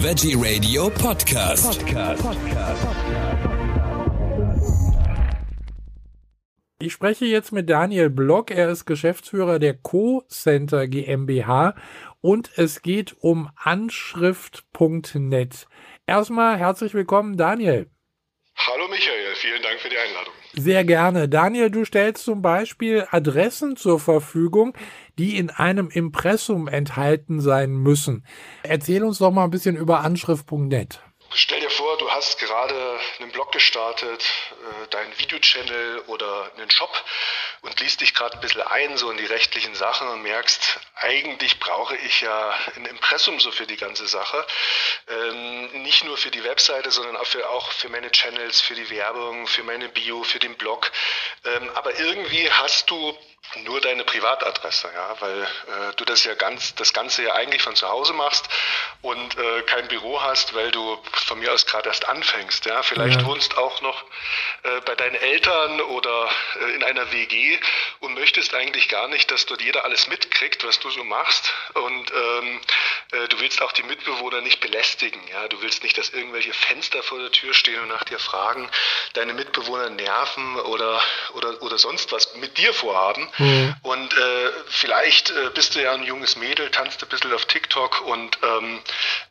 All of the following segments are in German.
Veggie Radio Podcast. Podcast. Ich spreche jetzt mit Daniel Block. Er ist Geschäftsführer der Co-Center GmbH und es geht um Anschrift.net. Erstmal herzlich willkommen, Daniel. Hallo Michael, vielen Dank für die Einladung. Sehr gerne. Daniel, du stellst zum Beispiel Adressen zur Verfügung, die in einem Impressum enthalten sein müssen. Erzähl uns doch mal ein bisschen über Anschrift.net. Stell dir vor, du hast gerade einen Blog gestartet, äh, deinen Videochannel oder einen Shop und liest dich gerade ein bisschen ein, so in die rechtlichen Sachen und merkst, eigentlich brauche ich ja ein Impressum so für die ganze Sache. Ähm, nicht nur für die Webseite, sondern auch für, auch für meine Channels, für die Werbung, für meine Bio, für den Blog. Ähm, aber irgendwie hast du nur deine Privatadresse, ja, weil äh, du das ja ganz, das Ganze ja eigentlich von zu Hause machst und äh, kein Büro hast, weil du von mir aus gerade erst anfängst, ja. Vielleicht ja. wohnst auch noch äh, bei deinen Eltern oder äh, in einer WG und möchtest eigentlich gar nicht, dass dort jeder alles mitkriegt, was du so machst und ähm, äh, du willst auch die Mitbewohner nicht belästigen, ja. Du willst nicht, dass irgendwelche Fenster vor der Tür stehen und nach dir fragen, deine Mitbewohner nerven oder oder oder sonst was mit dir vorhaben. Mhm. Und äh, vielleicht äh, bist du ja ein junges Mädel, tanzt ein bisschen auf TikTok und ähm,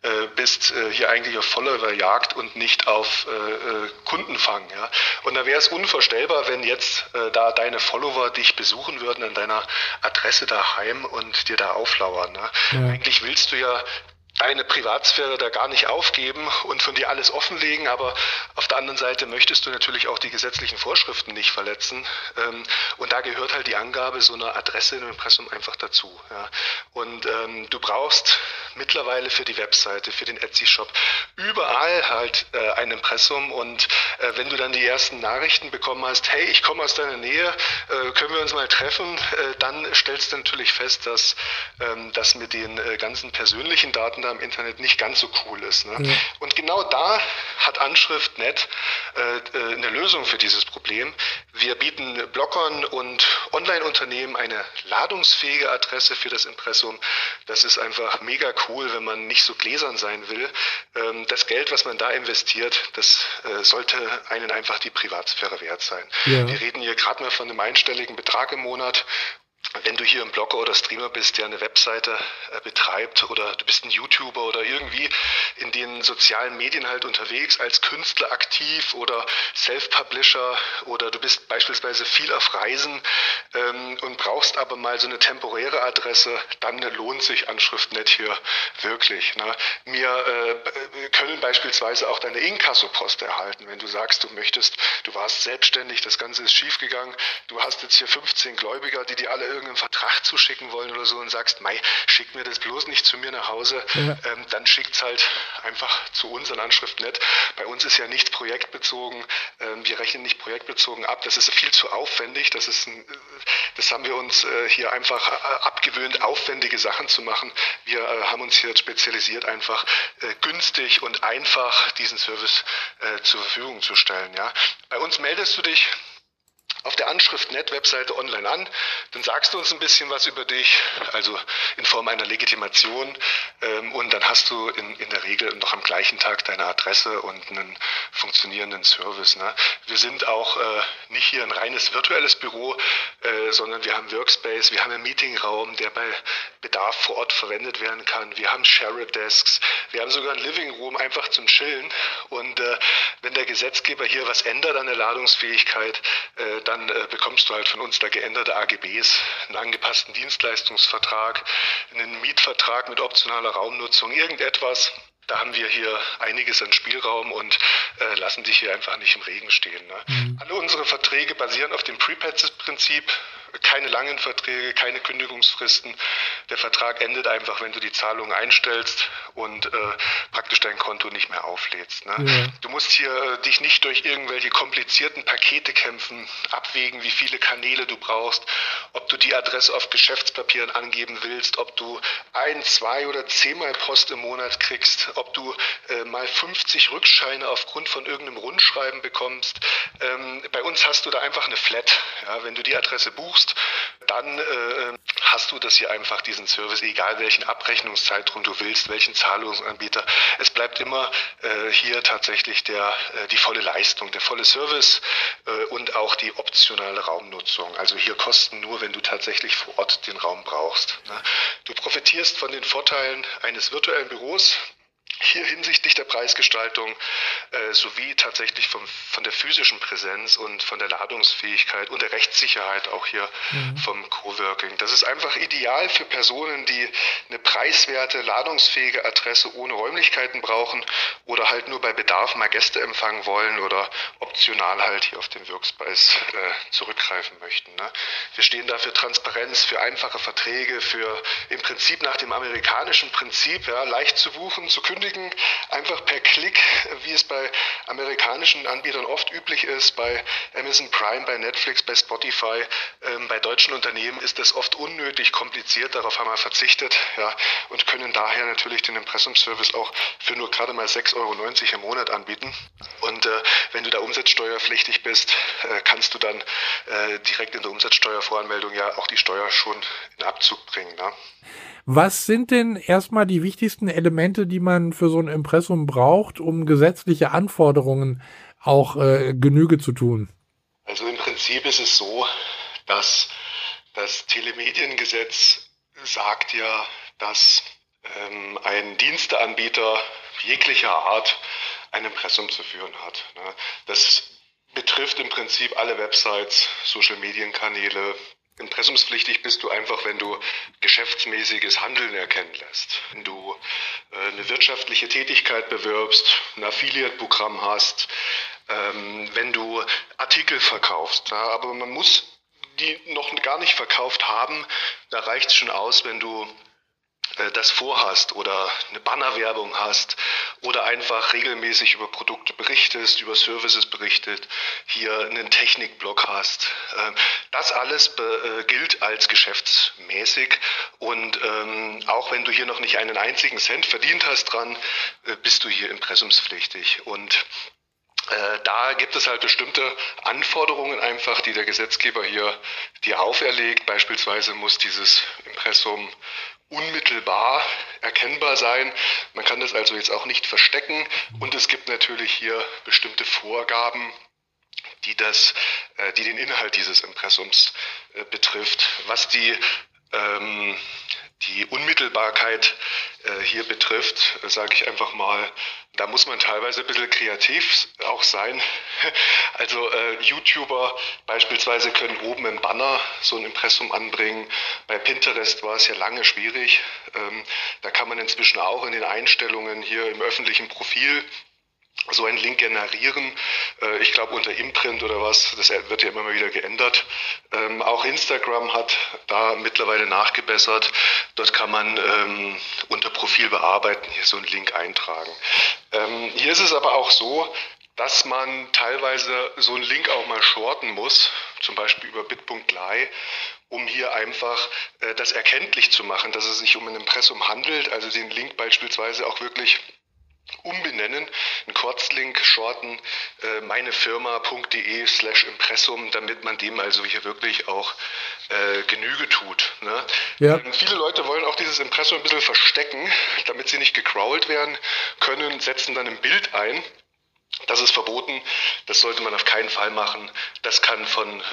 äh, bist äh, hier eigentlich auf Followerjagd und nicht auf Kundenfang. Ja? Und da wäre es unvorstellbar, wenn jetzt da deine Follower dich besuchen würden an deiner Adresse daheim und dir da auflauern. Ne? Ja. Eigentlich willst du ja uh, deine Privatsphäre da gar nicht aufgeben und von dir alles offenlegen, aber auf der anderen Seite möchtest du natürlich auch die gesetzlichen Vorschriften nicht verletzen. Ähm, und da gehört halt die Angabe so einer Adresse im Impressum einfach dazu. Und ähm, du brauchst mittlerweile für die Webseite, für den Etsy-Shop überall halt äh, ein Impressum und äh, wenn du dann die ersten Nachrichten bekommen hast, hey, ich komme aus deiner Nähe, äh, können wir uns mal treffen, dann stellst du natürlich fest, dass ähm, das mit den ganzen persönlichen Daten da im Internet nicht ganz so cool ist. Ne? Ja. Und genau da hat Anschrift.net äh, äh, eine Lösung für dieses Problem. Wir bieten Bloggern und Online-Unternehmen eine ladungsfähige Adresse für das Impressum. Das ist einfach mega cool, wenn man nicht so gläsern sein will. Ähm, das Geld, was man da investiert, das äh, sollte einen einfach die Privatsphäre wert sein. Ja. Wir reden hier gerade mal von einem einstelligen Betrag im Monat wenn du hier ein Blogger oder Streamer bist, der eine Webseite äh, betreibt oder du bist ein YouTuber oder irgendwie in den sozialen Medien halt unterwegs als Künstler aktiv oder Self-Publisher oder du bist beispielsweise viel auf Reisen ähm, und brauchst aber mal so eine temporäre Adresse, dann lohnt sich Anschrift.net hier wirklich. Ne? Wir äh, können beispielsweise auch deine Inkasso-Post erhalten, wenn du sagst, du möchtest, du warst selbstständig, das Ganze ist schiefgegangen, du hast jetzt hier 15 Gläubiger, die dir alle irgendeinen Vertrag zuschicken wollen oder so und sagst, Mei, schick mir das bloß nicht zu mir nach Hause, ja. ähm, dann es halt einfach zu uns an Anschrift.net. Bei uns ist ja nichts projektbezogen, ähm, wir rechnen nicht projektbezogen ab, das ist viel zu aufwendig, das ist ein, das haben wir uns äh, hier einfach äh, abgewöhnt, aufwendige Sachen zu machen. Wir äh, haben uns hier spezialisiert, einfach äh, günstig und einfach diesen Service äh, zur Verfügung zu stellen. Ja. Bei uns meldest du dich auf der Anschrift.net-Webseite online an, dann sagst du uns ein bisschen was über dich, also in Form einer Legitimation ähm, und dann hast du in, in der Regel noch am gleichen Tag deine Adresse und einen funktionierenden Service. Ne? Wir sind auch äh, nicht hier ein reines virtuelles Büro, äh, sondern wir haben Workspace, wir haben einen Meetingraum, der bei Bedarf vor Ort verwendet werden kann. Wir haben Share-Desks, wir haben sogar einen Living Room einfach zum Chillen und äh, wenn der Gesetzgeber hier was ändert an der Ladungsfähigkeit, äh, dann äh, bekommst du halt von uns da geänderte AGBs, einen angepassten Dienstleistungsvertrag, einen Mietvertrag mit optionaler Raumnutzung, irgendetwas. Da haben wir hier einiges an Spielraum und äh, lassen dich hier einfach nicht im Regen stehen. Ne? Mhm. Alle unsere Verträge basieren auf dem Prepads-Prinzip keine langen Verträge, keine Kündigungsfristen. Der Vertrag endet einfach, wenn du die Zahlung einstellst und äh, praktisch dein Konto nicht mehr auflädst. Ne? Ja. Du musst hier äh, dich nicht durch irgendwelche komplizierten Pakete kämpfen, abwägen, wie viele Kanäle du brauchst, ob du die Adresse auf Geschäftspapieren angeben willst, ob du ein, zwei oder zehnmal Post im Monat kriegst, ob du äh, mal 50 Rückscheine aufgrund von irgendeinem Rundschreiben bekommst. Ähm, bei uns hast du da einfach eine Flat. Ja? Wenn du die Adresse buchst, buchst, dann äh, hast du das hier einfach, diesen Service, egal welchen Abrechnungszeitraum du willst, welchen Zahlungsanbieter. Es bleibt immer äh, hier tatsächlich der, äh, die volle Leistung, der volle Service äh, und auch die optionale Raumnutzung. Also hier kosten nur, wenn du tatsächlich vor Ort den Raum brauchst. Ne? Du profitierst von den Vorteilen eines virtuellen Büros, hier hinsichtlich der Preisgestaltung äh, sowie tatsächlich vom, von der physischen Präsenz und von der Ladungsfähigkeit und der Rechtssicherheit auch hier mhm. vom Coworking. Das ist einfach ideal für Personen, die eine preiswerte, ladungsfähige Adresse ohne Räumlichkeiten brauchen oder halt nur bei Bedarf mal Gäste empfangen wollen oder optional halt hier auf den Workspace äh, zurückgreifen möchten. Ne? Wir stehen da für Transparenz, für einfache Verträge, für im Prinzip nach dem amerikanischen Prinzip, ja, leicht zu buchen, zu kündigen kündigen, einfach per Klick, wie es bei amerikanischen Anbietern oft üblich ist, bei Amazon Prime, bei Netflix, bei Spotify. Ähm, bei deutschen Unternehmen ist das oft unnötig kompliziert, darauf haben wir verzichtet ja, und können daher natürlich den Impressumservice auch für nur gerade mal 6,90 Euro im Monat anbieten. Und äh, wenn du da umsatzsteuerpflichtig bist, äh, kannst du dann äh, direkt in der Umsatzsteuervoranmeldung ja auch die Steuer schon in Abzug bringen. Ne? Was sind denn erstmal die wichtigsten Elemente, die man für so ein Impressum braucht, um gesetzliche Anforderungen auch äh, Genüge zu tun? Also im Prinzip ist es so, dass das Telemediengesetz sagt ja, dass ähm, ein Diensteanbieter jeglicher Art ein Impressum zu führen hat. Ne? Das betrifft im Prinzip alle Websites, Social-Medien-Kanäle, Impressumspflichtig bist du einfach, wenn du geschäftsmäßiges Handeln erkennen lässt. Wenn du äh, eine wirtschaftliche Tätigkeit bewirbst, ein Affiliate-Programm hast, ähm, wenn du Artikel verkaufst. Ja, aber man muss die noch gar nicht verkauft haben. Da reicht es schon aus, wenn du äh, das vorhast oder eine Bannerwerbung hast oder einfach regelmäßig über Produkte berichtest, über Services berichtet, hier einen Technikblog hast. Ähm, das alles äh, gilt als geschäftsmäßig und ähm, auch wenn du hier noch nicht einen einzigen Cent verdient hast dran, äh, bist du hier impressumspflichtig und da gibt es halt bestimmte Anforderungen einfach, die der Gesetzgeber hier dir auferlegt. Beispielsweise muss dieses Impressum unmittelbar erkennbar sein. Man kann das also jetzt auch nicht verstecken und es gibt natürlich hier bestimmte Vorgaben, die das, äh, die den Inhalt dieses Impressums äh, betrifft. Was die ähm, die Unmittelbarkeit äh, hier betrifft, äh, sage ich einfach mal, da muss man teilweise ein bisschen kreativ auch sein. Also äh, YouTuber beispielsweise können oben im Banner so ein Impressum anbringen. Bei Pinterest war es ja lange schwierig. Ähm, da kann man inzwischen auch in den Einstellungen hier im öffentlichen Profil so einen Link generieren. Äh, ich glaube unter Imprint oder was, das wird ja immer mal wieder geändert. Ähm, auch Instagram hat da mittlerweile nachgebessert. Dort kann man ähm, unter Profil bearbeiten hier so einen Link eintragen. Ähm, hier ist es aber auch so, dass man teilweise so einen Link auch mal shorten muss, zum Beispiel über bit.ly, um hier einfach äh, das erkenntlich zu machen, dass es sich um ein Impressum handelt, also den Link beispielsweise auch wirklich umbenennen, einen Kurzlink shorten, äh, meinefirma.de slash Impressum, damit man dem also hier wirklich auch äh, Genüge tut. Ne? Ja. Ähm, viele Leute wollen auch dieses Impressum ein bisschen verstecken, damit sie nicht gecrawlt werden können, setzen dann ein Bild ein das ist verboten, das sollte man auf keinen Fall machen. Das kann von äh,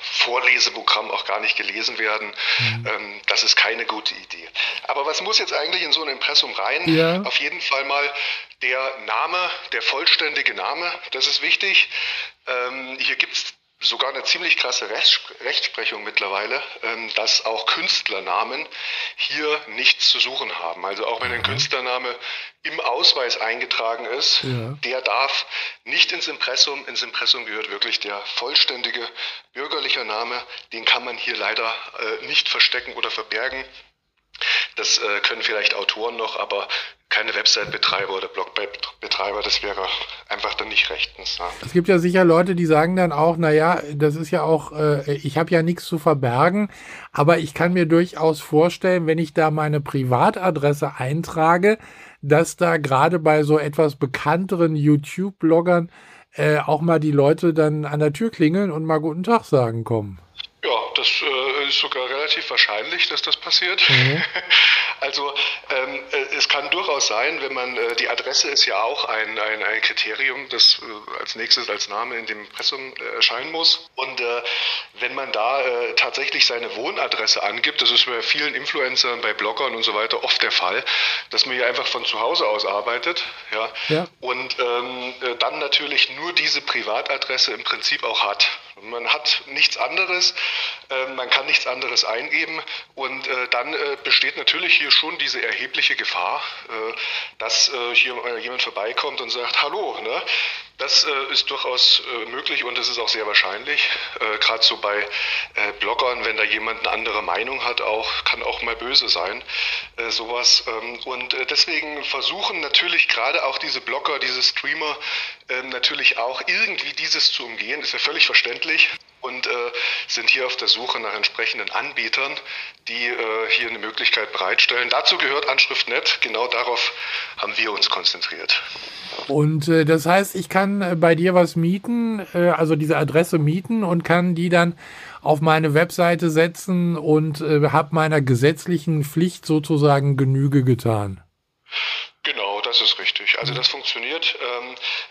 Vorleseprogrammen auch gar nicht gelesen werden. Mhm. Ähm, das ist keine gute Idee. Aber was muss jetzt eigentlich in so ein Impressum rein? Ja. Auf jeden Fall mal der Name, der vollständige Name, das ist wichtig. Ähm, hier gibt es sogar eine ziemlich krasse Rechtsprechung mittlerweile, ähm, dass auch Künstlernamen hier nichts zu suchen haben. Also auch wenn ein Künstlername im Ausweis eingetragen ist, ja. der darf nicht ins Impressum. Ins Impressum gehört wirklich der vollständige bürgerliche Name. Den kann man hier leider äh, nicht verstecken oder verbergen. Das äh, können vielleicht Autoren noch, aber keine Website-Betreiber oder Blog-Betreiber, das wäre einfach dann nicht rechtens. Ja. Es gibt ja sicher Leute, die sagen dann auch, naja, das ist ja auch, äh, ich habe ja nichts zu verbergen, aber ich kann mir durchaus vorstellen, wenn ich da meine Privatadresse eintrage, dass da gerade bei so etwas bekannteren YouTube-Bloggern äh, auch mal die Leute dann an der Tür klingeln und mal guten Tag sagen kommen. Ja, das äh, ist sogar relativ wahrscheinlich, dass das passiert. Mhm. Also ähm, äh, es kann durchaus sein, wenn man, äh, die Adresse ist ja auch ein, ein, ein Kriterium, das äh, als nächstes als Name in dem Impressum äh, erscheinen muss. Und äh, wenn man da äh, tatsächlich seine Wohnadresse angibt, das ist bei vielen Influencern, bei Bloggern und so weiter oft der Fall, dass man hier einfach von zu Hause aus arbeitet, ja, ja. und ähm, dann natürlich nur diese Privatadresse im Prinzip auch hat. Man hat nichts anderes, äh, man kann nichts anderes eingeben und äh, dann äh, besteht natürlich hier schon diese erhebliche Gefahr, äh, dass äh, hier äh, jemand vorbeikommt und sagt, hallo, ne? Das äh, ist durchaus äh, möglich und es ist auch sehr wahrscheinlich. Äh, Gerade so bei äh, Bloggern, wenn da jemand eine andere Meinung hat, auch kann auch mal böse sein, äh, sowas. Ähm, und äh, deswegen versuchen natürlich gerade auch diese Blogger, diese Streamer, ähm, natürlich auch irgendwie dieses zu umgehen. Ist ja völlig verständlich und sind hier auf der Suche nach entsprechenden Anbietern, die hier eine Möglichkeit bereitstellen. Dazu gehört Anschrift.net. Genau darauf haben wir uns konzentriert. Und das heißt, ich kann äh, bei dir was mieten, äh, also diese Adresse mieten und kann die dann auf meine Webseite setzen und äh, habe meiner gesetzlichen Pflicht sozusagen Genüge getan. Genau, das ist richtig. Also das funktioniert.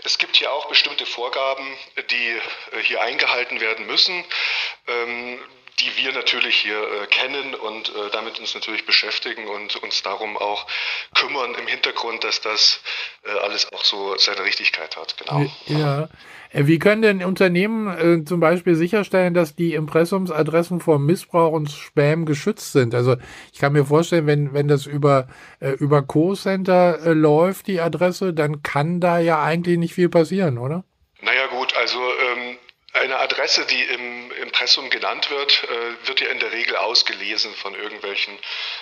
Ähm, es gibt hier auch bestimmte Vorgaben, die hier eingehalten werden müssen. Die wir natürlich hier äh, kennen und äh, damit uns natürlich beschäftigen und uns darum auch kümmern im Hintergrund, dass das äh, alles auch so seine Richtigkeit hat. Genau. Ja. Äh, wie können denn Unternehmen äh, zum Beispiel sicherstellen, dass die Impressumsadressen vor Missbrauch und Spam geschützt sind? Also ich kann mir vorstellen, wenn, wenn das über, äh, über Co-Center läuft, die Adresse, dann kann da ja eigentlich nicht viel passieren, oder? Naja gut, eine Adresse, die im Impressum genannt wird, äh, wird ja in der Regel ausgelesen von irgendwelchen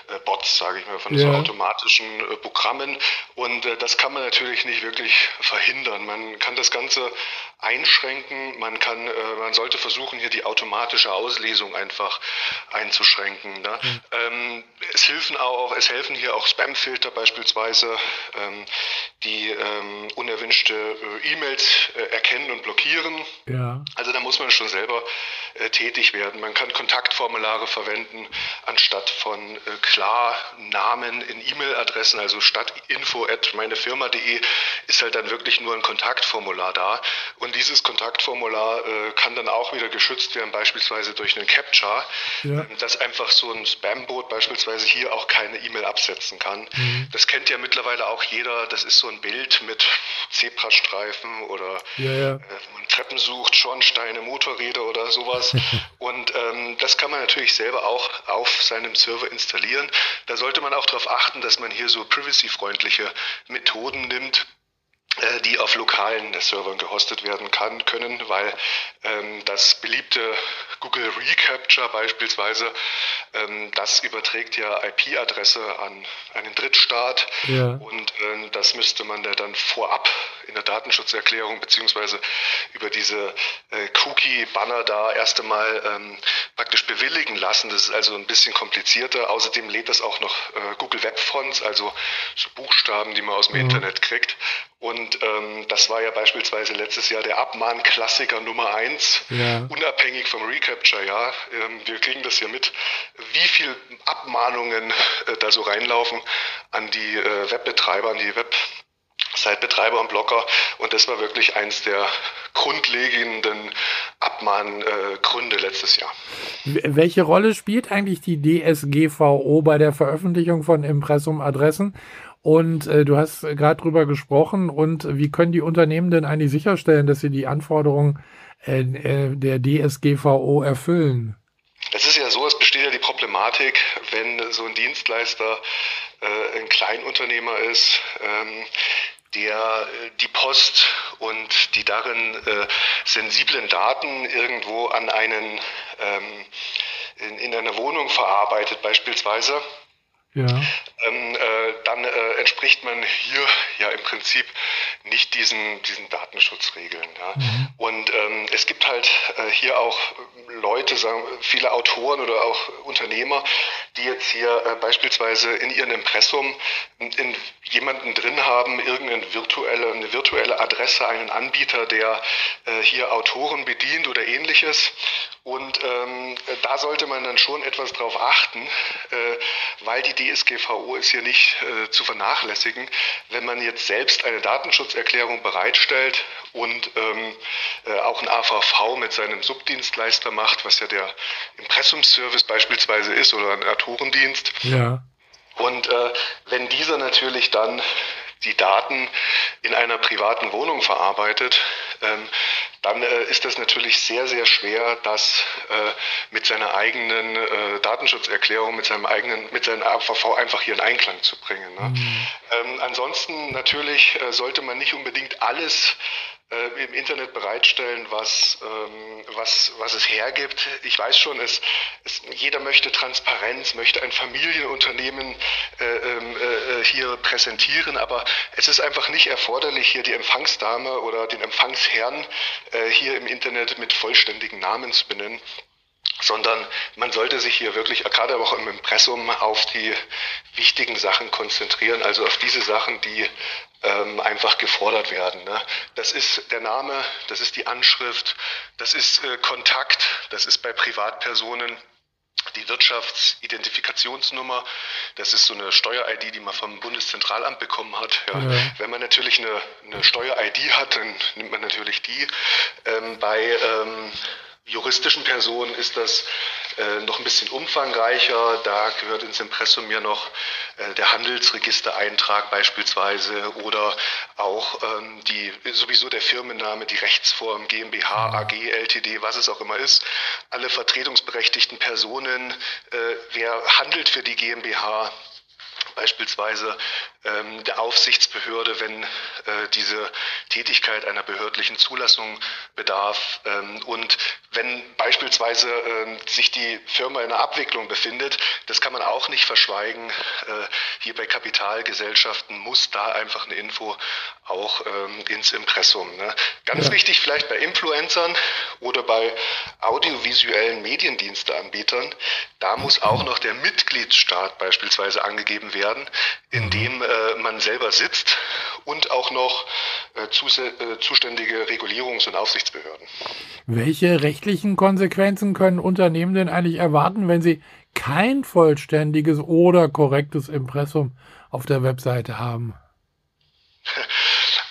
äh, Bots, sage ich mal, von ja. so automatischen äh, Programmen. Und äh, das kann man natürlich nicht wirklich verhindern. Man kann das Ganze einschränken. Man kann, äh, man sollte versuchen, hier die automatische Auslesung einfach einzuschränken. Ne? Mhm. Ähm, es helfen auch, es helfen hier auch Spamfilter beispielsweise, ähm, die ähm, unerwünschte äh, E-Mails erkennen und blockieren. Ja. Also da muss man schon selber äh, tätig werden. Man kann Kontaktformulare verwenden anstatt von äh, klar Namen in E-Mail-Adressen, also statt info at meinefirma.de ist halt dann wirklich nur ein Kontaktformular da. Und dieses Kontaktformular äh, kann dann auch wieder geschützt werden, beispielsweise durch einen Captcha, ja. Ähm, dass einfach so ein Spam-Bot beispielsweise hier auch keine E-Mail absetzen kann. Mhm. Das kennt ja mittlerweile auch jeder. Das ist so ein Bild mit Zebrastreifen oder ja, ja. Äh, man Treppen sucht, Schornsteine, Motorräder oder sowas. Und ähm, das kann man natürlich selber auch auf seinem Server installieren. Da sollte man auch darauf achten, dass man hier so privacy-freundliche Methoden nimmt die auf lokalen Servern gehostet werden kann, können, weil ähm, das beliebte Google Recapture beispielsweise, ähm, das überträgt ja IP-Adresse an einen Drittstaat ja. und ähm, das müsste man dann vorab in der Datenschutzerklärung beziehungsweise über diese äh, Cookie-Banner da erst einmal ähm, praktisch bewilligen lassen. Das ist also ein bisschen komplizierter. Außerdem lädt das auch noch äh, Google Web Fonts, also so Buchstaben, die man aus dem mhm. Internet kriegt. Und ähm, das war ja beispielsweise letztes Jahr der Abmahn-Klassiker Nummer eins, ja. unabhängig vom Recapture. Ja, ähm, wir kriegen das ja mit, wie viel Abmahnungen äh, da so reinlaufen an die äh, Webbetreiber, an die Web Site-Betreiber und Blogger. Und das war wirklich eins der grundlegenden Abmahngründe äh, letztes Jahr. Welche Rolle spielt eigentlich die DSGVO bei der Veröffentlichung von Impressum-Adressen? Und äh, du hast gerade drüber gesprochen. Und wie können die Unternehmen denn eigentlich sicherstellen, dass sie die Anforderungen äh, äh, der DSGVO erfüllen? Es ist ja so, es besteht ja die Problematik, wenn so ein Dienstleister äh, ein Kleinunternehmer ist, ähm, der äh, die Post und die darin äh, sensiblen Daten irgendwo an einen ähm, in, in einer Wohnung verarbeitet beispielsweise ja. ähm, äh, dann äh, entspricht man hier ja im Prinzip nicht diesen, diesen Datenschutzregeln. Ja. Mhm. Und ähm, es gibt halt äh, hier auch Leute, sagen viele Autoren oder auch Unternehmer, die jetzt hier äh, beispielsweise in ihrem Impressum in, in jemanden drin haben, irgendeine virtuelle, eine virtuelle Adresse, einen Anbieter, der äh, hier Autoren bedient oder ähnliches Und ähm, da sollte man dann schon etwas drauf achten, äh, weil die DSGVO ist hier nicht äh, zu vernachlässigen. Wenn man jetzt selbst eine Datenschutzerklärung bereitstellt und ähm, äh, auch ein AVV mit seinem Subdienstleister macht, was ja der Impressumsservice beispielsweise ist oder ein Autorendienst. Ja. Und äh, wenn dieser natürlich dann die Daten in einer privaten Wohnung verarbeitet, ähm, dann äh, ist das natürlich sehr, sehr schwer, das äh, mit seiner eigenen äh, Datenschutzerklärung, mit seinem eigenen, mit seinem AVV einfach hier in Einklang zu bringen. Ne? Mhm. Ähm, ansonsten natürlich äh, sollte man nicht unbedingt alles äh, im Internet bereitstellen, was, ähm, was, was es hergibt. Ich weiß schon, es, es, jeder möchte Transparenz, möchte ein Familienunternehmen äh, ähm, äh, hier präsentieren, aber es ist einfach nicht erforderlich, hier die Empfangsdame oder den Empfangsherrn äh, hier im Internet mit vollständigen Namen zu benennen sondern man sollte sich hier wirklich, gerade auch im Impressum, auf die wichtigen Sachen konzentrieren, also auf diese Sachen, die ähm, einfach gefordert werden. Ne? Das ist der Name, das ist die Anschrift, das ist äh, Kontakt, das ist bei Privatpersonen die Wirtschaftsidentifikationsnummer, das ist so eine Steuer-ID, die man vom Bundeszentralamt bekommen hat. Ja. Ja. Wenn man natürlich eine, eine Steuer-ID hat, dann nimmt man natürlich die. Ähm, bei ähm, juristischen Personen ist das äh, noch ein bisschen umfangreicher. Da gehört ins Impressum ja noch äh, der Handelsregistereintrag beispielsweise oder auch ähm, die, sowieso der Firmenname, die Rechtsform GmbH, AG, LTD, was es auch immer ist. Alle vertretungsberechtigten Personen, äh, wer handelt für die GmbH, beispielsweise ähm, der Aufsichtsbehörde, wenn äh, diese Tätigkeit einer behördlichen Zulassung bedarf ähm, und wenn beispielsweise äh, sich die Firma in einer Abwicklung befindet, das kann man auch nicht verschweigen. Äh, hier bei Kapitalgesellschaften muss da einfach eine Info auch ähm, ins Impressum. Ne? Ganz ja. wichtig vielleicht bei Influencern oder bei audiovisuellen Mediendiensteanbietern, da muss auch noch der Mitgliedsstaat beispielsweise angegeben werden, in dem äh, man selber sitzt und auch noch äh, äh, zuständige Regulierungs- und Aufsichtsbehörden. Welche rechtlichen Konsequenzen können Unternehmen denn eigentlich erwarten, wenn sie kein vollständiges oder korrektes Impressum auf der Webseite haben?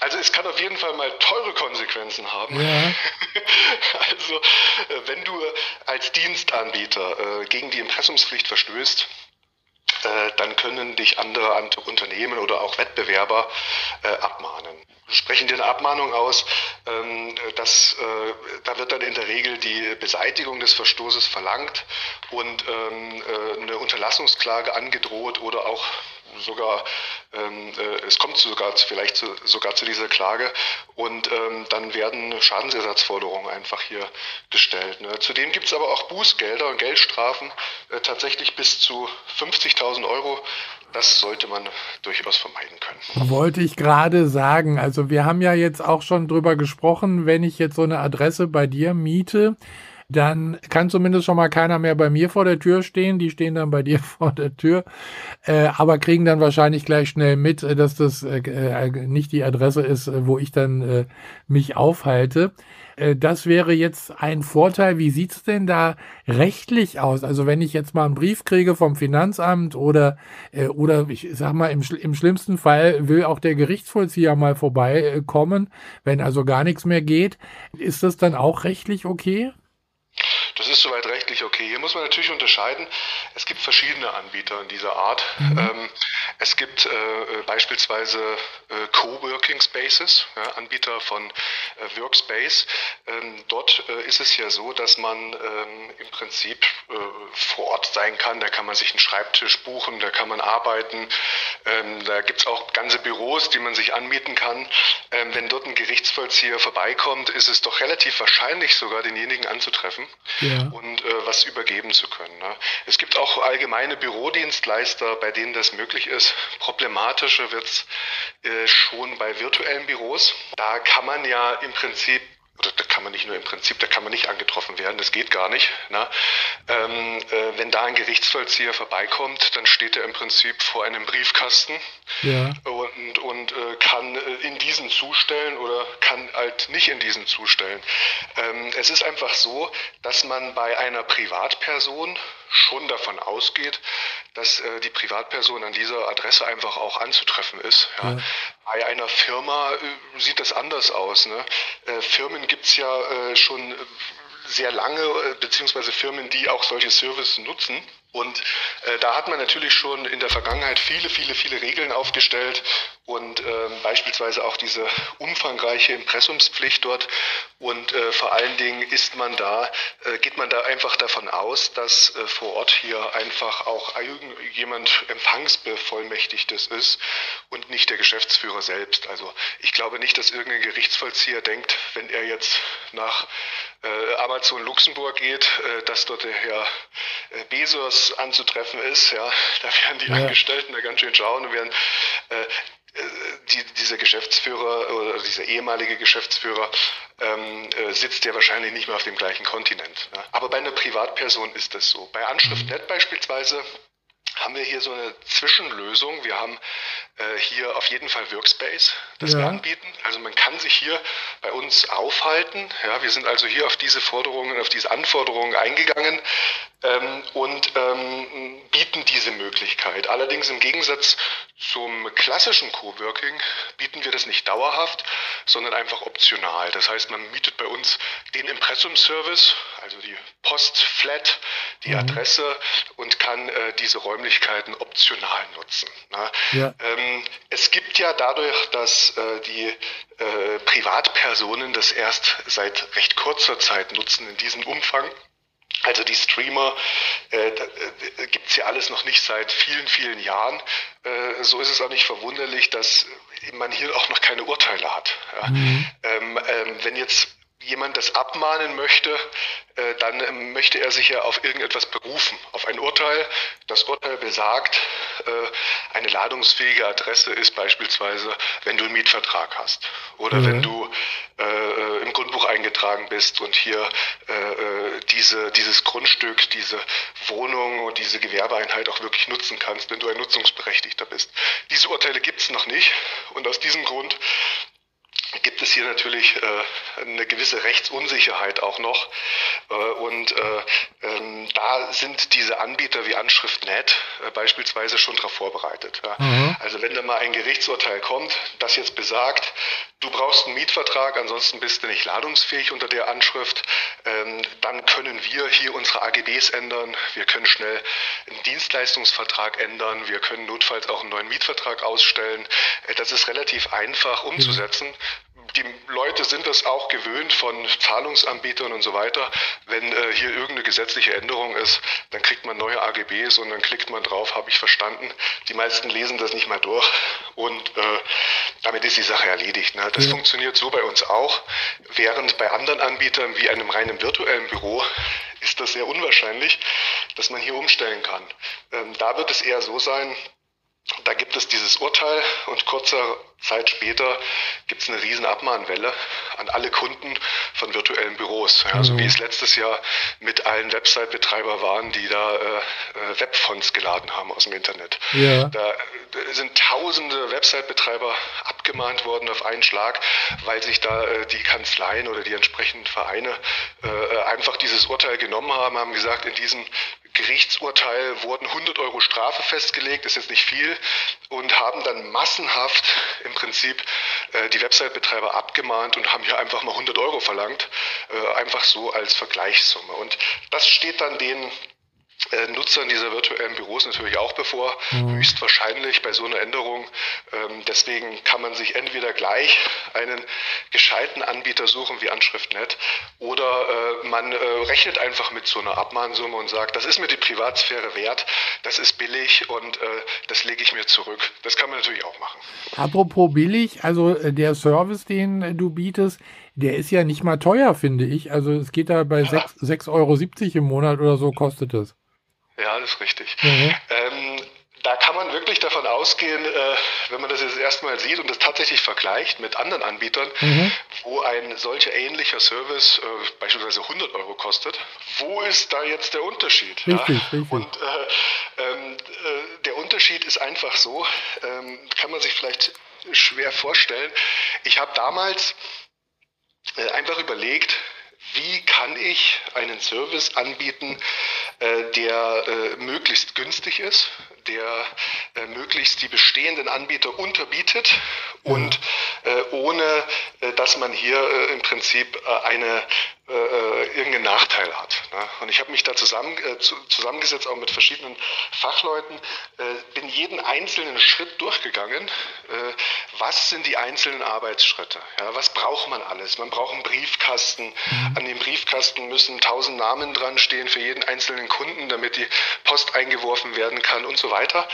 Also es kann auf jeden Fall mal teure Konsequenzen haben. Ja. Also wenn du als Dienstanbieter gegen die Impressumspflicht verstößt, äh, dann können dich andere Unternehmen oder auch Wettbewerber äh, abmahnen. Sprechen dir eine Abmahnung aus, ähm, dass, äh, da wird dann in der Regel die Beseitigung des Verstoßes verlangt und ähm, äh, eine Unterlassungsklage angedroht oder auch sogar, ähm, äh, es kommt sogar vielleicht zu, sogar zu dieser Klage und ähm, dann werden Schadensersatzforderungen einfach hier gestellt. Ne? Zudem gibt es aber auch Bußgelder und Geldstrafen, äh, tatsächlich bis zu 50.000 Euro. Das sollte man durchaus vermeiden können. Wollte ich gerade sagen. Also wir haben ja jetzt auch schon drüber gesprochen, wenn ich jetzt so eine Adresse bei dir miete, dann kann zumindest schon mal keiner mehr bei mir vor der Tür stehen. Die stehen dann bei dir vor der Tür, äh, aber kriegen dann wahrscheinlich gleich schnell mit, äh, dass das äh, äh, nicht die Adresse ist, äh, wo ich dann äh, mich aufhalte. Das wäre jetzt ein Vorteil. Wie sieht's denn da rechtlich aus? Also wenn ich jetzt mal einen Brief kriege vom Finanzamt oder, oder ich sag mal, im, im schlimmsten Fall will auch der Gerichtsvollzieher mal vorbeikommen, wenn also gar nichts mehr geht, ist das dann auch rechtlich okay? Ist soweit rechtlich okay. Hier muss man natürlich unterscheiden. Es gibt verschiedene Anbieter in dieser Art. Mhm. Ähm, es gibt äh, beispielsweise äh, Coworking Spaces, ja, Anbieter von äh, Workspace. Ähm, dort äh, ist es ja so, dass man ähm, im Prinzip äh, vor Ort sein kann. Da kann man sich einen Schreibtisch buchen, da kann man arbeiten. Ähm, da gibt es auch ganze Büros, die man sich anmieten kann. Ähm, wenn dort ein Gerichtsvollzieher vorbeikommt, ist es doch relativ wahrscheinlich sogar, denjenigen anzutreffen ja. und äh, was übergeben zu können. Ne? Es gibt auch allgemeine Bürodienstleister, bei denen das möglich ist. Problematischer wird es äh, schon bei virtuellen Büros. Da kann man ja im Prinzip oder da kann man nicht nur im Prinzip, da kann man nicht angetroffen werden, das geht gar nicht. Ne? Ähm, äh, wenn da ein Gerichtsvollzieher vorbeikommt, dann steht er im Prinzip vor einem Briefkasten ja. Und, und, äh, kann äh, in diesen zustellen oder kann halt nicht in diesen zustellen. Ähm, es ist einfach so, dass man bei einer Privatperson schon davon ausgeht, dass äh, die Privatperson an dieser Adresse einfach auch anzutreffen ist. Ja. Ja. Bei einer Firma äh, sieht das anders aus. Ne? Äh, Firmen gibt's ja äh, schon sehr lange, beziehungsweise Firmen, die auch solche Services nutzen. Und äh, da hat man natürlich schon in der Vergangenheit viele, viele, viele Regeln aufgestellt und äh, beispielsweise auch diese umfangreiche Impressumspflicht dort. Und äh, vor allen Dingen ist man da, äh, geht man da einfach davon aus, dass äh, vor Ort hier einfach auch irgendjemand Empfangsbevollmächtigtes ist und nicht der Geschäftsführer selbst. Also ich glaube nicht, dass irgendein Gerichtsvollzieher denkt, wenn er jetzt nach äh, Amazon Luxemburg geht, dass dort der Herr äh, Anzutreffen ist. Ja, da werden die ja. Angestellten da ganz schön schauen und werden äh, die, dieser Geschäftsführer oder dieser ehemalige Geschäftsführer ähm, äh, sitzt ja wahrscheinlich nicht mehr auf dem gleichen Kontinent. Ne? Aber bei einer Privatperson ist das so. Bei Anschrift.net mhm. beispielsweise haben wir hier so eine Zwischenlösung. Wir haben äh, hier auf jeden Fall Workspace, das ja. wir anbieten. Also man kann sich hier bei uns aufhalten. Ja, wir sind also hier auf diese Forderungen, auf diese Anforderungen eingegangen ähm, und ähm, bieten diese Möglichkeit. Allerdings im Gegensatz zum klassischen Coworking bieten wir das nicht dauerhaft, sondern einfach optional. Das heißt, man mietet bei uns den Impressumservice, also die Postflat, die mhm. Adresse und kann äh, diese Räumlichkeiten optional nutzen. Ne? Ja. Ähm, es gibt ja dadurch, dass äh, die äh, Privatpersonen das erst seit recht kurzer Zeit nutzen in diesem Umfang, also die Streamer äh, äh, gibt es ja alles noch nicht seit vielen, vielen Jahren. Äh, so ist es auch nicht verwunderlich, dass man hier auch noch keine Urteile hat. Ja. Mhm. Ähm, ähm, wenn jetzt jemand das abmahnen möchte, äh, dann ähm, möchte er sich ja auf irgendetwas berufen, auf ein Urteil. Das Urteil besagt, äh, eine ladungsfähige Adresse ist beispielsweise, wenn du einen Mietvertrag hast oder mhm. wenn du äh, im Grundbuch eingetragen bist und hier diese, dieses Grundstück, diese Wohnung und diese Gewerbeeinheit auch wirklich nutzen kannst, wenn du ein Nutzungsberechtigter bist. Diese Urteile gibt es noch nicht und aus diesem Grund gibt es hier natürlich äh, eine gewisse Rechtsunsicherheit auch noch. Äh, und äh, ähm, da sind diese Anbieter wie Anschrift.net äh, beispielsweise schon darauf vorbereitet. Ja. Mhm. Also wenn da mal ein Gerichtsurteil kommt, das jetzt besagt, du brauchst einen Mietvertrag, ansonsten bist du nicht ladungsfähig unter der Anschrift, ähm, dann können wir hier unsere AGBs ändern, wir können schnell einen Dienstleistungsvertrag ändern, wir können notfalls auch einen neuen Mietvertrag ausstellen. Äh, das ist relativ einfach umzusetzen. Mhm die Leute sind das auch gewöhnt von Zahlungsanbietern und so weiter. Wenn äh, hier irgendeine gesetzliche Änderung ist, dann kriegt man neue AGBs und dann klickt man drauf, habe ich verstanden. Die meisten lesen das nicht mal durch und äh, damit ist die Sache erledigt. Ne? Das ja. funktioniert so bei uns auch, während bei anderen Anbietern wie einem reinen virtuellen Büro ist das sehr unwahrscheinlich, dass man hier umstellen kann. Ähm, da wird es eher so sein, da gibt es dieses Urteil und kurzer Zeit später gibt es eine riesen Abmahnwelle an alle Kunden von virtuellen Büros. Ja, mhm. So wie es letztes Jahr mit allen Website-Betreiber waren, die da äh, äh Webfonts geladen haben aus dem Internet. Ja. Da äh, sind tausende Website-Betreiber abgemahnt worden auf einen Schlag, weil sich da äh, die Kanzleien oder die entsprechenden Vereine äh, äh einfach dieses Urteil genommen haben, haben gesagt, in diesem Gerichtsurteil wurden 100 Euro Strafe festgelegt, ist jetzt nicht viel, und haben dann massenhaft im Prinzip äh, die Website-Betreiber abgemahnt und haben hier einfach mal 100 Euro verlangt, äh, einfach so als Vergleichssumme. Und das steht dann den Nutzern dieser virtuellen Büros natürlich auch bevor, mhm. höchstwahrscheinlich bei so einer Änderung. Ähm, deswegen kann man sich entweder gleich einen gescheiten Anbieter suchen wie Anschrift.net oder äh, man äh, rechnet einfach mit so einer Abmahnsumme und sagt, das ist mir die Privatsphäre wert, das ist billig und äh, das lege ich mir zurück. Das kann man natürlich auch machen. Apropos billig, also äh, der Service, den du bietest, der ist ja nicht mal teuer, finde ich. Also es geht da bei ja. 6,70 Euro im Monat oder so kostet es. Ja, das ist richtig. Mhm. Ähm, da kann man wirklich davon ausgehen, äh, wenn man das jetzt erstmal sieht und das tatsächlich vergleicht mit anderen Anbietern, mhm. wo ein solcher ähnlicher Service äh, beispielsweise 100 Euro kostet, wo ist da jetzt der Unterschied? Richtig, ja? richtig. Und äh, ähm, äh, der Unterschied ist einfach so, ähm, kann man sich vielleicht schwer vorstellen. Ich habe damals äh, einfach überlegt, wie kann ich einen Service anbieten, äh, der äh, möglichst günstig ist, der äh, möglichst die bestehenden Anbieter unterbietet und ohne, dass man hier im Prinzip eine äh, äh, irgendeinen Nachteil hat. Ne? Und ich habe mich da zusammen, äh, zu, zusammengesetzt, auch mit verschiedenen Fachleuten, äh, bin jeden einzelnen Schritt durchgegangen. Äh, was sind die einzelnen Arbeitsschritte? Ja, was braucht man alles? Man braucht einen Briefkasten. Mhm. An dem Briefkasten müssen tausend Namen dran stehen für jeden einzelnen Kunden, damit die Post eingeworfen werden kann und so weiter.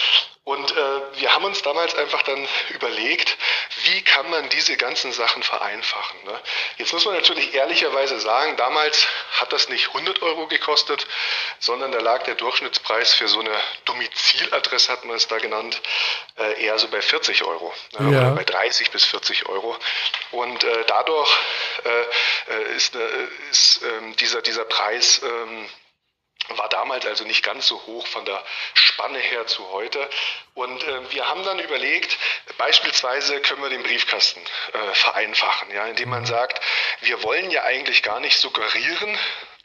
Und äh, wir haben uns damals einfach dann überlegt, wie kann man diese ganzen Sachen vereinfachen. Ne? Jetzt muss man natürlich ehrlicherweise sagen, damals hat das nicht 100 Euro gekostet, sondern da lag der Durchschnittspreis für so eine Domiziladresse, hat man es da genannt, äh, eher so bei 40 Euro ne? ja. oder bei 30 bis 40 Euro. Und äh, dadurch äh, äh, ist, äh, ist ähm, dieser, dieser Preis ähm, war damals also nicht ganz so hoch von der Spanne her zu heute. Und äh, wir haben dann überlegt, beispielsweise können wir den Briefkasten äh, vereinfachen, ja, indem man sagt, wir wollen ja eigentlich gar nicht suggerieren,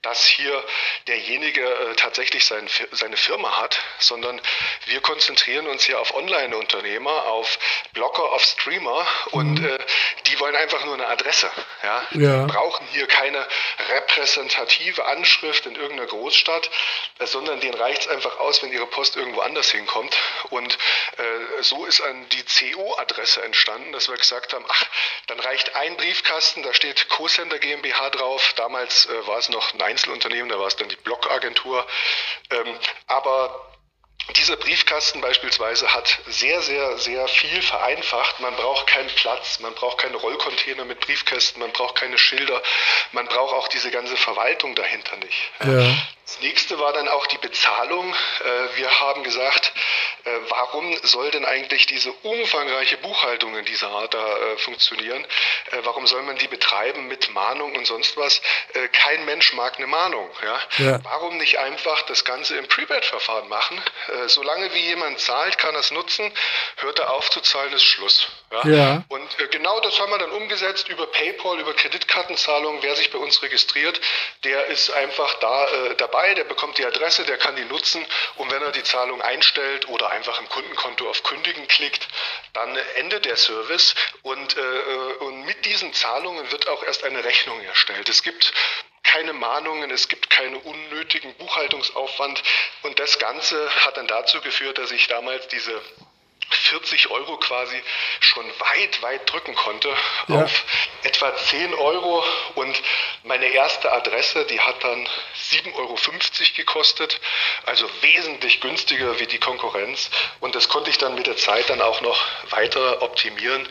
dass hier derjenige äh, tatsächlich sein, seine Firma hat, sondern wir konzentrieren uns hier auf Online-Unternehmer, auf Blogger, auf Streamer und mhm. äh, die wollen einfach nur eine Adresse. Ja? ja. brauchen hier keine repräsentative Anschrift in irgendeiner Großstadt, äh, sondern denen reicht es einfach aus, wenn ihre Post irgendwo anders hinkommt. Und äh, so ist an die CO-Adresse entstanden, dass wir gesagt haben, ach, dann reicht ein Briefkasten, da steht Co-Center GmbH drauf. Damals äh, war es noch Nein Einzelunternehmen, da war es dann die Blockagentur. Ähm, aber dieser Briefkasten beispielsweise hat sehr, sehr, sehr viel vereinfacht. Man braucht keinen Platz, man braucht keine Rollcontainer mit Briefkästen, man braucht keine Schilder, man braucht auch diese ganze Verwaltung dahinter nicht. Ja. Das nächste war dann auch die Bezahlung. Äh, wir haben gesagt, äh, warum soll denn eigentlich diese umfangreiche Buchhaltung in dieser Art da äh, funktionieren? Warum soll man die betreiben mit Mahnung und sonst was? Kein Mensch mag eine Mahnung. Ja? ja. Warum nicht einfach das Ganze im Prepaid-Verfahren machen? Solange wie jemand zahlt, kann er es nutzen. Hört er auf zu zahlen, ist Schluss. Ja? ja. Und genau das haben wir dann umgesetzt über PayPal, über Kreditkartenzahlungen. Wer sich bei uns registriert, der ist einfach da dabei dabei, der bekommt die Adresse, der kann die nutzen und wenn er die Zahlung einstellt oder einfach im Kundenkonto auf Kündigen klickt, dann endet der Service und, äh, und mit diesen Zahlungen wird auch erst eine Rechnung erstellt. Es gibt keine Mahnungen, es gibt keinen unnötigen Buchhaltungsaufwand und das Ganze hat dann dazu geführt, dass ich damals diese 40 Euro quasi schon weit, weit drücken konnte ja. auf etwa 10 Euro. Und meine erste Adresse, die hat dann 7,50 Euro gekostet, also wesentlich günstiger wie die Konkurrenz. Und das konnte ich dann mit der Zeit dann auch noch weiter optimieren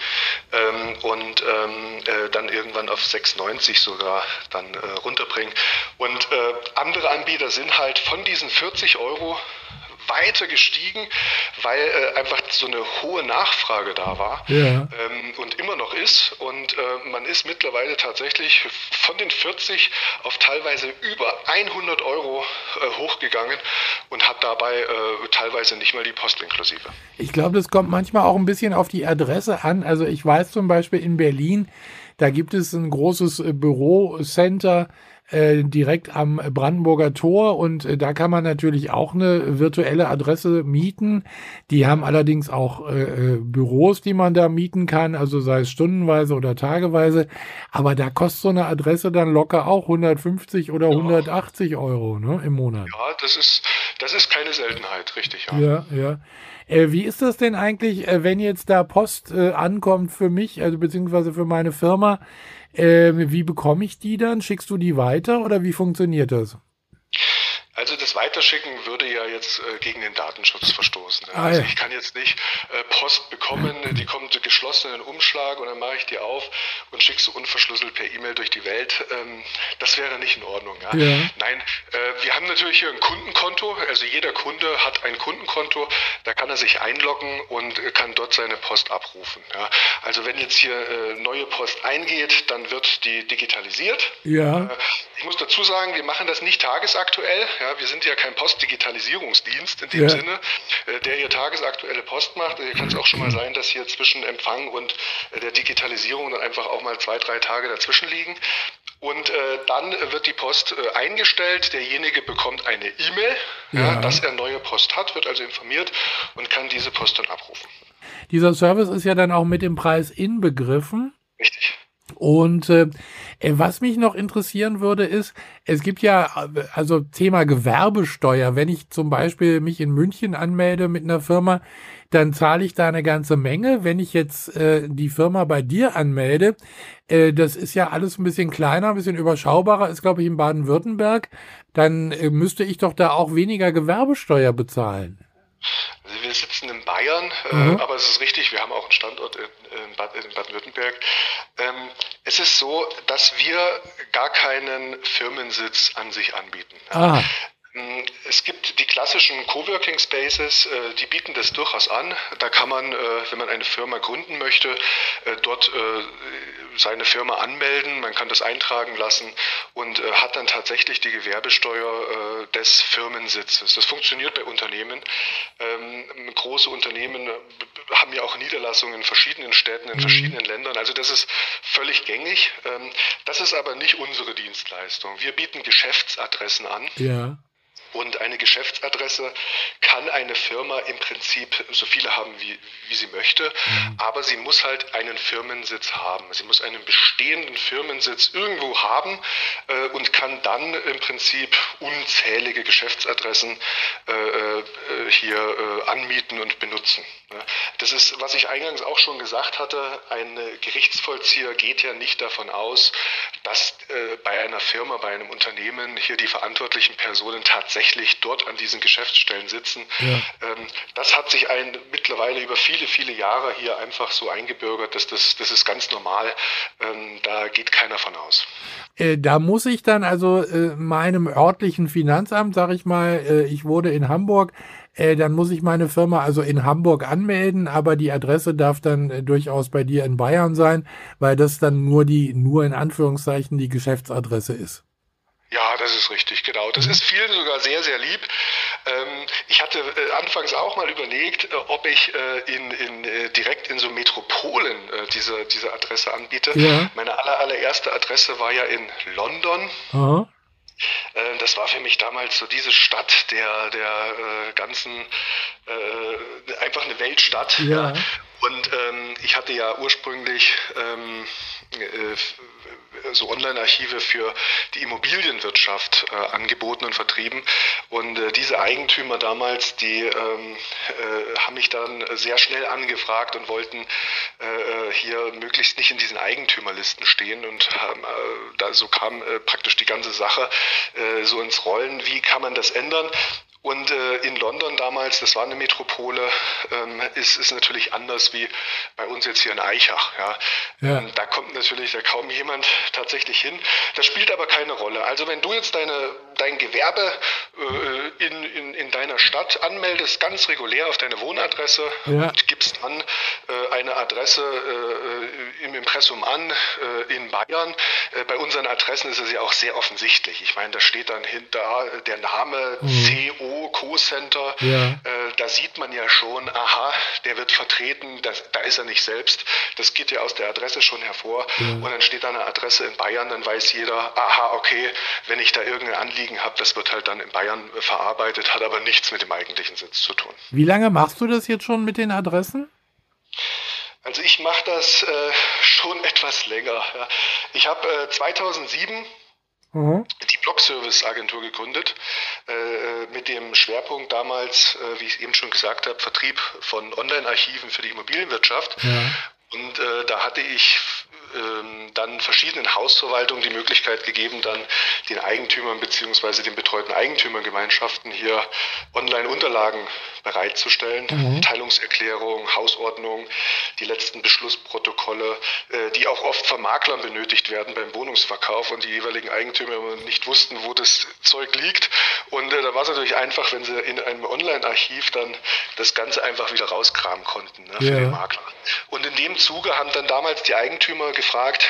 ähm, und ähm, äh, dann irgendwann auf 6,90 sogar dann äh, runterbringen. Und äh, andere Anbieter sind halt von diesen 40 Euro weiter gestiegen, weil äh, einfach so eine hohe Nachfrage da war ja. ähm, und immer noch ist. Und äh, man ist mittlerweile tatsächlich von den 40 auf teilweise über 100 Euro äh, hochgegangen und hat dabei äh, teilweise nicht mal die Post inklusive. Ich glaube, das kommt manchmal auch ein bisschen auf die Adresse an. Also ich weiß zum Beispiel in Berlin, da gibt es ein großes äh, Bürocenter, äh, direkt am Brandenburger Tor und äh, da kann man natürlich auch eine virtuelle Adresse mieten. Die haben allerdings auch äh, äh, Büros, die man da mieten kann, also sei es stundenweise oder tageweise. Aber da kostet so eine Adresse dann locker auch 150 oder ja. 180 Euro ne, im Monat. Ja, das ist, das ist keine Seltenheit, richtig. Ja, ja. ja. Äh, wie ist das denn eigentlich, äh, wenn jetzt da Post äh, ankommt für mich, also beziehungsweise für meine Firma? Ähm, wie bekomme ich die dann? Schickst du die weiter oder wie funktioniert das? Das Weiterschicken würde ja jetzt äh, gegen den Datenschutz verstoßen. Ah, also ja. ich kann jetzt nicht äh, Post bekommen, die kommt geschlossen in einen Umschlag und dann mache ich die auf und schicke sie unverschlüsselt per E-Mail durch die Welt. Ähm, das wäre nicht in Ordnung. Ja? Ja. Nein, äh, wir haben natürlich hier ein Kundenkonto. Also jeder Kunde hat ein Kundenkonto. Da kann er sich einloggen und kann dort seine Post abrufen. Also wenn jetzt hier äh, neue Post eingeht, dann wird die digitalisiert. Ja. Äh, Ich muss dazu sagen, wir machen das nicht tagesaktuell. Ja, wir sind ja kein Postdigitalisierungsdienst in dem Ja. Sinne, äh, der hier tagesaktuelle Post macht. Hier kann es auch schon mal sein, dass hier zwischen Empfang und äh, der Digitalisierung dann einfach auch mal zwei, drei Tage dazwischen liegen. Und äh, dann wird die Post äh, eingestellt. Derjenige bekommt eine E-Mail, ja. Ja. dass er neue Post hat, wird also informiert und kann diese Post dann abrufen. Dieser Service ist ja dann auch mit dem Preis inbegriffen. Richtig. Und äh, äh, was mich noch interessieren würde, ist, es gibt ja, äh, also Thema Gewerbesteuer. Wenn ich zum Beispiel mich in München anmelde mit einer Firma, dann zahle ich da eine ganze Menge. Wenn ich jetzt äh, die Firma bei dir anmelde, äh, das ist ja alles ein bisschen kleiner, ein bisschen überschaubarer, ist glaube ich in Baden-Württemberg, dann äh, müsste ich doch da auch weniger Gewerbesteuer bezahlen. Also wir sitzen in Bayern, Mhm. äh, aber es ist richtig, wir haben auch einen Standort in, in, Bad, in Baden-Württemberg. Ähm, es ist so, dass wir gar keinen Firmensitz an sich anbieten. Ah, Es gibt die klassischen Coworking Spaces, äh, die bieten das durchaus an. Da kann man, äh, wenn man eine Firma gründen möchte, äh, dort seine Firma anmelden. Man kann das eintragen lassen und hat dann tatsächlich die Gewerbesteuer des Firmensitzes. Das funktioniert bei Unternehmen. Ähm, Große Unternehmen haben ja auch Niederlassungen in verschiedenen Städten, in verschiedenen Ländern. Also das ist völlig gängig. Ähm, Das ist aber nicht unsere Dienstleistung. Wir bieten Geschäftsadressen an. ja. Und eine Geschäftsadresse kann eine Firma im Prinzip so viele haben, wie, wie sie möchte, aber sie muss halt einen Firmensitz haben. Sie muss einen bestehenden Firmensitz irgendwo haben äh, und kann dann im Prinzip unzählige Geschäftsadressen äh, äh, hier äh, anmieten und benutzen. Das ist, was ich eingangs auch schon gesagt hatte, ein Gerichtsvollzieher geht ja nicht davon aus, dass äh, bei einer Firma, bei einem Unternehmen hier die verantwortlichen Personen tatsächlich dort an diesen Geschäftsstellen sitzen. Ja. Ähm, das hat sich ein, mittlerweile über viele, viele Jahre hier einfach so eingebürgert, dass das, das ist ganz normal. Ähm, da geht keiner von aus. Äh, da muss ich dann also äh, meinem örtlichen Finanzamt, sag ich mal, äh, ich wohne in Hamburg, äh, dann muss ich meine Firma also in Hamburg anmelden, aber die Adresse darf dann äh, durchaus bei dir in Bayern sein, weil das dann nur die, nur in Anführungszeichen die Geschäftsadresse ist. Ja, das ist richtig, genau. Das ist vielen sogar sehr, sehr lieb. Ähm, ich hatte äh, anfangs auch mal überlegt, äh, ob ich äh, in, in, direkt in so Metropolen diese, diese Adresse anbiete. Ja. Meine aller, allererste Adresse war ja in London. Aha. Das war für mich damals so diese Stadt der, der ganzen, einfach eine Weltstadt. Ja. Und ähm, ich hatte ja ursprünglich äh, f- so Online-Archive für die Immobilienwirtschaft äh, angeboten und vertrieben. Und äh, diese Eigentümer damals, die ähm, äh, haben mich dann sehr schnell angefragt und wollten äh, hier möglichst nicht in diesen Eigentümerlisten stehen. Und äh, da so kam äh, praktisch die ganze Sache äh, so ins Rollen. Wie kann man das ändern? Und äh, in London damals, das war eine Metropole, ähm, ist es natürlich anders wie bei uns jetzt hier in Eichach. Ja. Ja. Ähm, da kommt natürlich da kaum jemand tatsächlich hin. Das spielt aber keine Rolle. Also wenn du jetzt deine, dein Gewerbe äh, in, in, in deiner Stadt anmeldest, ganz regulär auf deine Wohnadresse Ja. und gibst dann äh, eine Adresse äh, im Impressum an äh, in Bayern. Äh, bei unseren Adressen ist es ja auch sehr offensichtlich. Ich meine, da steht dann hinter äh, der Name CO Co-Center. Ja. Da sieht man ja schon, aha, der wird vertreten, das, da ist er nicht selbst. Das geht ja aus der Adresse schon hervor. Und dann steht da eine Adresse in Bayern, dann weiß jeder, aha, okay, wenn ich da irgendein Anliegen habe, das wird halt dann in Bayern äh, verarbeitet, hat aber nichts mit dem eigentlichen Sitz zu tun. Wie lange machst du das jetzt schon mit den Adressen? Also ich mache das äh, schon etwas länger. Ja. Ich habe äh, 2007 Mhm. die Blog-Service-Agentur gegründet, äh, mit dem Schwerpunkt damals, äh, wie ich eben schon gesagt habe, Vertrieb von Online-Archiven für die Immobilienwirtschaft. Ja. Und äh, da hatte ich dann verschiedenen Hausverwaltungen die Möglichkeit gegeben, dann den Eigentümern beziehungsweise den betreuten Eigentümergemeinschaften hier Online-Unterlagen bereitzustellen. Mhm. Teilungserklärung, Hausordnung, die letzten Beschlussprotokolle, äh, die auch oft von Maklern benötigt werden beim Wohnungsverkauf und die jeweiligen Eigentümer nicht wussten, wo das Zeug liegt. Und äh, da war es natürlich einfach, wenn sie in einem Online-Archiv dann das Ganze einfach wieder rauskramen konnten ne, für ja. den Makler. Und in dem Zuge haben dann damals die Eigentümer gefragt,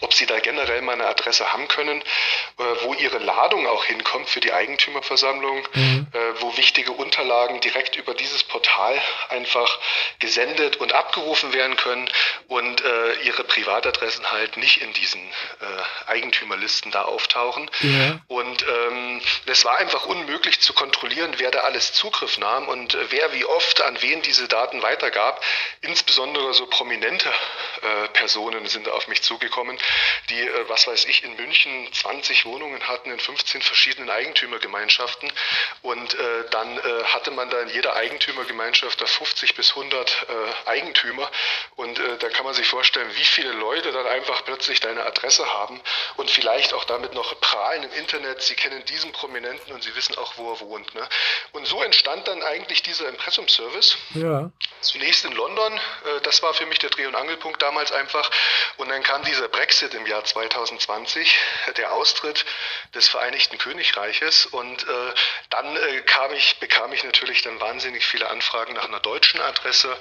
ob Sie da generell mal eine Adresse haben können, äh, wo Ihre Ladung auch hinkommt für die Eigentümerversammlung, mhm. äh, wo wichtige Unterlagen direkt über dieses Portal einfach gesendet und abgerufen werden können und äh, Ihre Privatadressen halt nicht in diesen äh, Eigentümerlisten da auftauchen. Ja. Und ähm, es war einfach unmöglich zu kontrollieren, wer da alles Zugriff nahm und äh, wer wie oft an wen diese Daten weitergab. Insbesondere so prominente äh, Personen sind auf mich zugekommen, die, äh, was weiß ich, in München 20 Wohnungen hatten in 15 verschiedenen Eigentümergemeinschaften. Und äh, dann äh, hatte man da in jeder Eigentümergemeinschaft da 50 bis 100 äh, Eigentümer. Und da kann man sich vorstellen, wie viele Leute dann einfach plötzlich deine Adresse haben und vielleicht auch damit noch prahlen im Internet. Sie kennen diesen Prominenten und sie wissen auch, wo er wohnt. Ne? Und so entstand dann eigentlich dieser Impressumservice. Ja. Zunächst in London. Das war für mich der Dreh- und Angelpunkt damals einfach. Und dann kam dieser Brexit Brexit im Jahr 2020, der Austritt des Vereinigten Königreiches. Und äh, dann äh, kam ich, bekam ich natürlich dann wahnsinnig viele Anfragen nach einer deutschen Adresse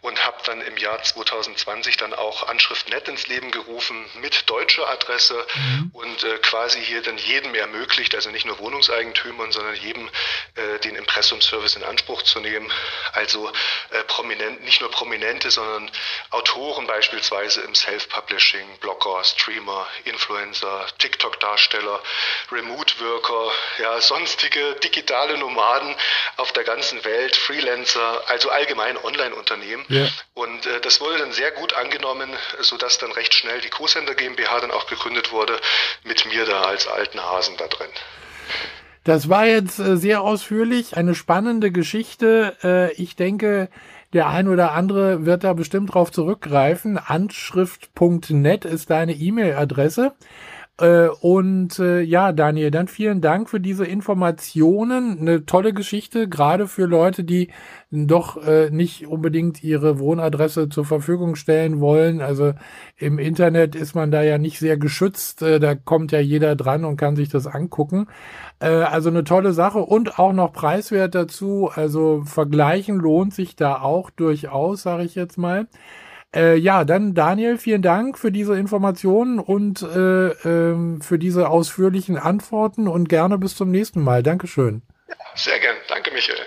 und habe dann im Jahr 2020 dann auch Anschrift.net ins Leben gerufen mit deutscher Adresse mhm. und äh, quasi hier dann jedem ermöglicht, also nicht nur Wohnungseigentümern, sondern jedem äh, den Impressumservice in Anspruch zu nehmen. Also äh, prominent, nicht nur Prominente, sondern Autoren beispielsweise im Self-Publishing, Blogger, Streamer, Influencer, TikTok-Darsteller, Remote-Worker, ja, sonstige digitale Nomaden auf der ganzen Welt, Freelancer, also allgemein Online-Unternehmen. Ja. Und äh, das wurde dann sehr gut angenommen, sodass dann recht schnell die Co-Sender GmbH dann auch gegründet wurde, mit mir da als alten Hasen da drin. Das war jetzt äh, sehr ausführlich, eine spannende Geschichte. Äh, ich denke, der ein oder andere wird da bestimmt drauf zurückgreifen. Anschrift.net ist deine E-Mail-Adresse. Äh, und äh, ja, Daniel, dann vielen Dank für diese Informationen. Eine tolle Geschichte, gerade für Leute, die doch äh, nicht unbedingt ihre Wohnadresse zur Verfügung stellen wollen. Also im Internet ist man da ja nicht sehr geschützt. Äh, da kommt ja jeder dran und kann sich das angucken. Äh, also eine tolle Sache und auch noch preiswert dazu. Also vergleichen lohnt sich da auch durchaus, sage ich jetzt mal. Äh, ja, dann Daniel, vielen Dank für diese Informationen und äh, äh, für diese ausführlichen Antworten und gerne bis zum nächsten Mal. Dankeschön. Ja, sehr gern. Danke, Michael.